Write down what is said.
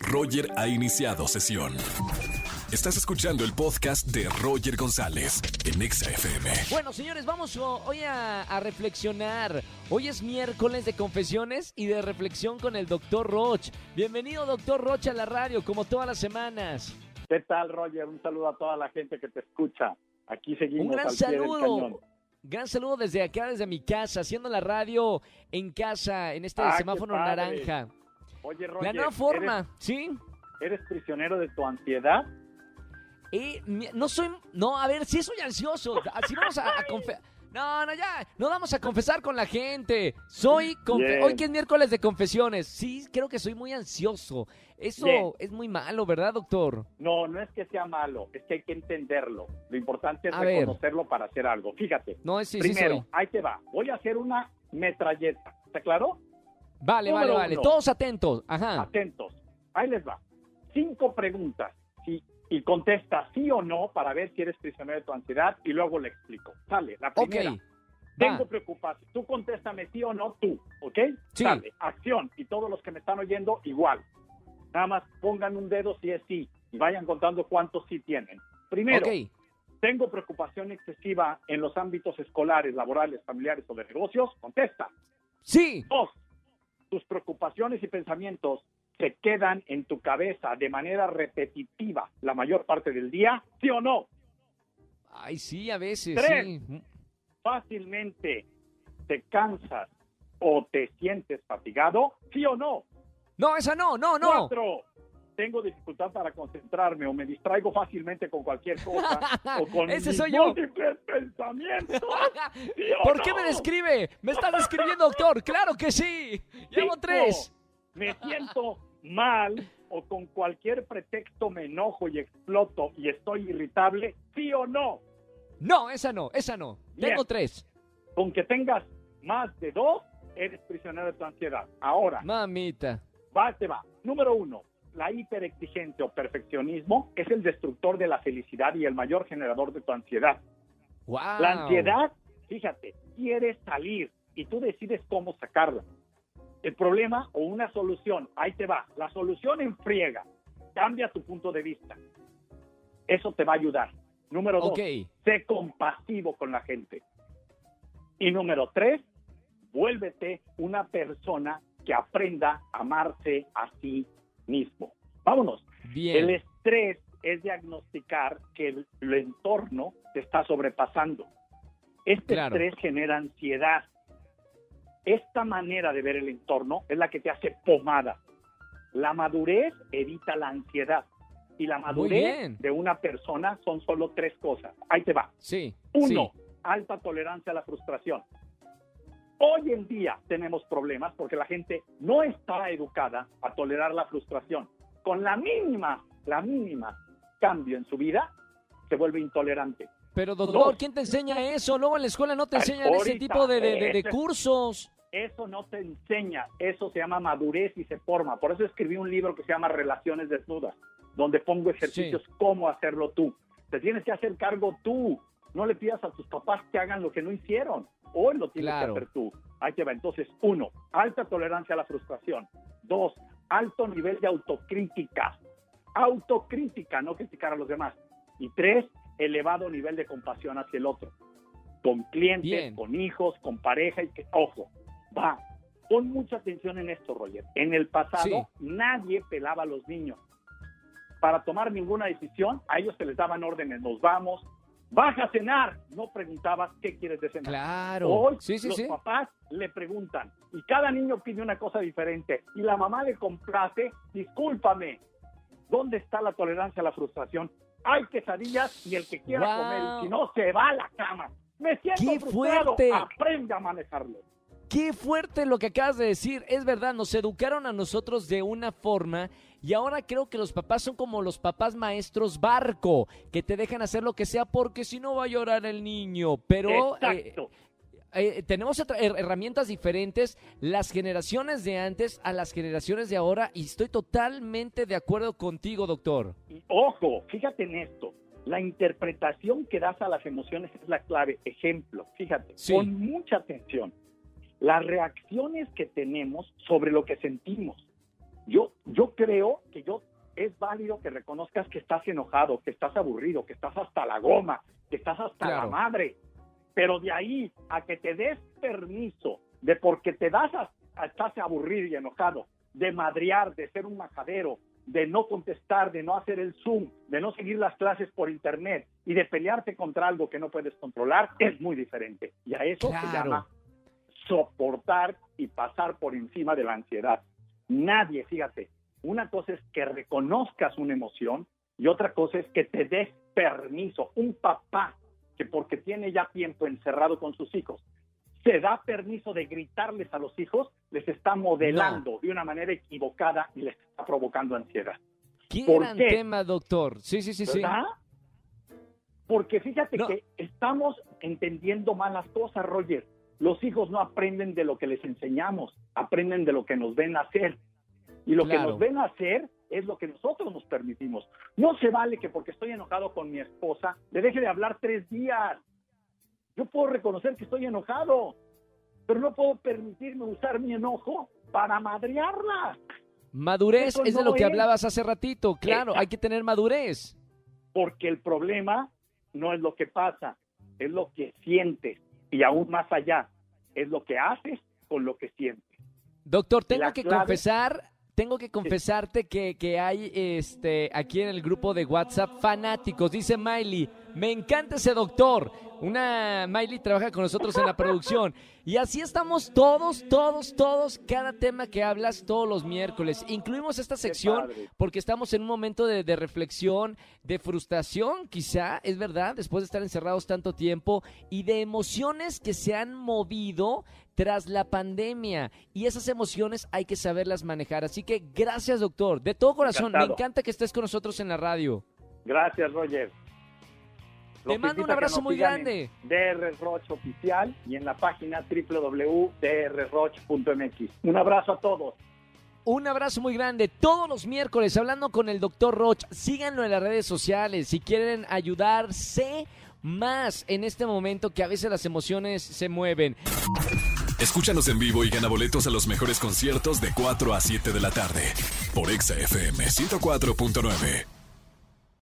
Roger ha iniciado sesión. Estás escuchando el podcast de Roger González en Exa FM. Bueno, señores, vamos hoy a, a reflexionar. Hoy es miércoles de confesiones y de reflexión con el doctor Roch. Bienvenido, doctor Roch, a la radio, como todas las semanas. ¿Qué tal, Roger? Un saludo a toda la gente que te escucha. Aquí seguimos Un gran al pie del saludo. cañón. Gran saludo desde acá, desde mi casa, haciendo la radio en casa, en este Ah, semáforo naranja. Oye, La Roger, nueva forma, ¿sí? ¿eres, prisionero de tu ansiedad? Eh, no soy, no, a ver, sí soy ansioso. Así vamos a, a confe- No, no, ya, no vamos a confesar con la gente. Soy, confe- hoy que es miércoles de confesiones, sí, creo que soy muy ansioso. Eso Bien. es muy malo, ¿verdad, doctor? No, no es que sea malo, es que hay que entenderlo. Lo importante es A ver. reconocerlo para hacer algo. Fíjate, No, es sí, sí primero, soy. ahí te va. Voy a hacer una metralleta. ¿Está claro? Vale, vale, Número vale. uno. Todos atentos. Ajá. Atentos. Ahí les va. Cinco preguntas. Sí, y contesta sí o no para ver si eres prisionero de tu ansiedad y luego le explico. Sale, la primera. Va. Tengo preocupación. Tú contéstame sí o no tú, ¿ok? Sí. Dale, acción. Y todos los que me están oyendo, igual. Nada más pongan un dedo si es sí y vayan contando cuántos sí tienen. Primero, Ok. tengo preocupación excesiva en los ámbitos escolares, laborales, familiares o de negocios. Contesta. Sí. Dos, tus preocupaciones y pensamientos se quedan en tu cabeza de manera repetitiva la mayor parte del día, ¿sí o no? Ay, sí, a veces, Tres. sí. Fácilmente te cansas o te sientes fatigado, ¿sí o no? No, esa no, no, no. Cuatro, tengo dificultad para concentrarme o me distraigo fácilmente con cualquier cosa o con Ese mis soy yo. pensamientos. ¿sí o ¿Por qué me describe? ¿Me estás describiendo, doctor? ¡Claro que sí! Llevo tres. Me siento mal o con cualquier pretexto me enojo y exploto y estoy irritable, ¿sí o no? No, esa no, esa no. Bien. Tengo tres. Con que tengas más de dos, eres prisionero de tu ansiedad. Ahora, Mamita. va, te va. Número uno, la hiperexigencia o perfeccionismo es el destructor de la felicidad y el mayor generador de tu ansiedad. Wow. La ansiedad, fíjate, quiere salir y tú decides cómo sacarla. El problema o una solución, ahí te va. La solución enfriega. Cambia tu punto de vista. Eso te va a ayudar. Número dos, sé compasivo con la gente. Y número tres, vuélvete una persona que aprenda a amarse a sí mismo. Vámonos. El estrés es diagnosticar que el, el entorno te está sobrepasando. Este Claro. estrés genera ansiedad. Esta manera de ver el entorno es la que te hace pomada. La madurez evita la ansiedad. Y la madurez de una persona son solo tres cosas. Ahí te va. Sí. Uno, sí. alta tolerancia a la frustración. Hoy en día tenemos problemas porque la gente no está educada a tolerar la frustración. Con la mínima, la mínima cambio en su vida, se vuelve intolerante. Pero, doctor, Dos. ¿quién te enseña eso? Luego en la escuela no te enseñan ese tipo de, de- de- cursos. Eso no te enseña, eso se llama madurez y se forma. Por eso escribí un libro que se llama Relaciones Desnudas, donde pongo ejercicios cómo hacerlo tú. Te tienes que hacer cargo tú. No le pidas a tus papás que hagan lo que no hicieron. Hoy lo tienes Claro. que hacer tú. Ahí te va. Entonces, uno, alta tolerancia a la frustración. Dos, alto nivel de autocrítica. Autocrítica, no criticar a los demás. Y tres, elevado nivel de compasión hacia el otro. Con clientes, Bien. con hijos, con pareja y que, ojo, va. Pon mucha atención en esto, Roger. En el pasado, Sí. nadie pelaba a los niños. Para tomar ninguna decisión, a ellos se les daban órdenes. Nos vamos, baja a cenar. No preguntabas qué quieres de cenar. Claro. Hoy sí, sí, los sí. papás le preguntan y cada niño pide una cosa diferente y la mamá le complace, discúlpame, ¿dónde está la tolerancia a la frustración? Hay quesadillas y el que quiera Wow. comer, y si no se va a la cama. Me siento ¡Qué frustrado, fuerte! aprende a manejarlo. Qué fuerte lo que acabas de decir. Es verdad, nos educaron a nosotros de una forma y ahora creo que los papás son como los papás maestros barco, que te dejan hacer lo que sea porque si no va a llorar el niño. Pero eh, Exacto. Eh, tenemos herramientas diferentes, las generaciones de antes a las generaciones de ahora y estoy totalmente de acuerdo contigo, doctor. Y ojo, fíjate en esto. La interpretación que das a las emociones es la clave. Ejemplo, fíjate, Sí. con mucha atención. Las reacciones que tenemos sobre lo que sentimos. Yo, yo creo que yo es válido que reconozcas que estás enojado, que estás aburrido, que estás hasta la goma, que estás hasta la madre. Pero de ahí a que te des permiso de porque te das a, estás aburrido y enojado, de madrear, de ser un majadero, de no contestar, de no hacer el Zoom, de no seguir las clases por internet y de pelearte contra algo que no puedes controlar, es muy diferente. Y a eso se llama soportar y pasar por encima de la ansiedad. Nadie, fíjate, una cosa es que reconozcas una emoción y otra cosa es que te des permiso. Un papá que porque tiene ya tiempo encerrado con sus hijos, se da permiso de gritarles a los hijos, les está modelando de una manera equivocada y les está provocando ansiedad. Qué gran tema, doctor. Sí, sí, sí, sí. Porque fíjate que estamos entendiendo mal las cosas, Roger. Los hijos no aprenden de lo que les enseñamos, aprenden de lo que nos ven hacer. Y lo que nos ven hacer es lo que nosotros nos permitimos. No se vale que porque estoy enojado con mi esposa, le deje de hablar tres días. Yo puedo reconocer que estoy enojado, pero no puedo permitirme usar mi enojo para madrearla. Madurez es de lo que hablabas hace ratito, claro, hay que tener madurez. Porque el problema no es lo que pasa, es lo que sientes y aún más allá, es lo que haces con lo que sientes. Doctor, tengo que confesar tengo que confesarte que, que, hay este aquí en el grupo de WhatsApp fanáticos. Dice Miley, me encanta ese doctor. Una Miley trabaja con nosotros en la producción. Y así estamos todos, todos, todos, cada tema que hablas todos los miércoles. Incluimos esta sección porque estamos en un momento de, de, reflexión, de frustración, quizá, es verdad, después de estar encerrados tanto tiempo, y de emociones que se han movido tras la pandemia. Y esas emociones hay que saberlas manejar. Así que gracias, doctor. De todo corazón, me encanta que estés con nosotros en la radio. Gracias, Roger. Te mando un abrazo muy grande. DR Roche Oficial y en la página www.drroch.mx. Un abrazo a todos. Un abrazo muy grande. Todos los miércoles hablando con el doctor Roch. Síganlo en las redes sociales. Si quieren ayudarse más en este momento que a veces las emociones se mueven. Escúchanos en vivo y gana boletos a los mejores conciertos de 4 a 7 de la tarde por Exa FM 104.9.